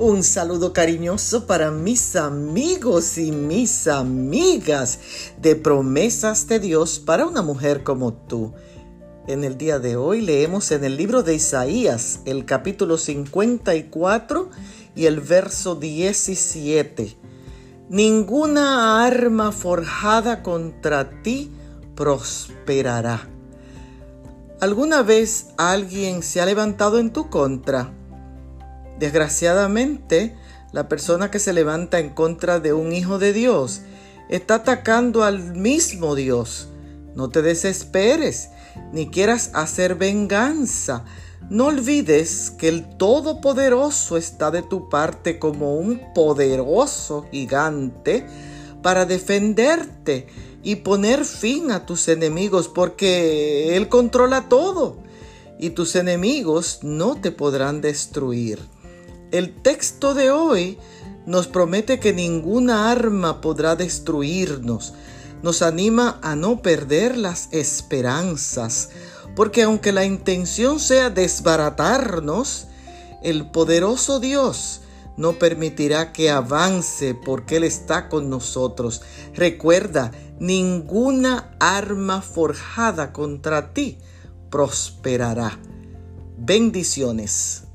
Un saludo cariñoso para mis amigos y mis amigas de promesas de Dios para una mujer como tú. En el día de hoy leemos en el libro de Isaías el capítulo 54 y el verso 17. Ninguna arma forjada contra ti prosperará. ¿Alguna vez alguien se ha levantado en tu contra? Desgraciadamente, la persona que se levanta en contra de un hijo de Dios está atacando al mismo Dios. No te desesperes, ni quieras hacer venganza. No olvides que el Todopoderoso está de tu parte como un poderoso gigante para defenderte y poner fin a tus enemigos porque Él controla todo y tus enemigos no te podrán destruir. El texto de hoy nos promete que ninguna arma podrá destruirnos. Nos anima a no perder las esperanzas, porque aunque la intención sea desbaratarnos, el poderoso Dios no permitirá que avance porque Él está con nosotros. Recuerda, ninguna arma forjada contra ti prosperará. Bendiciones.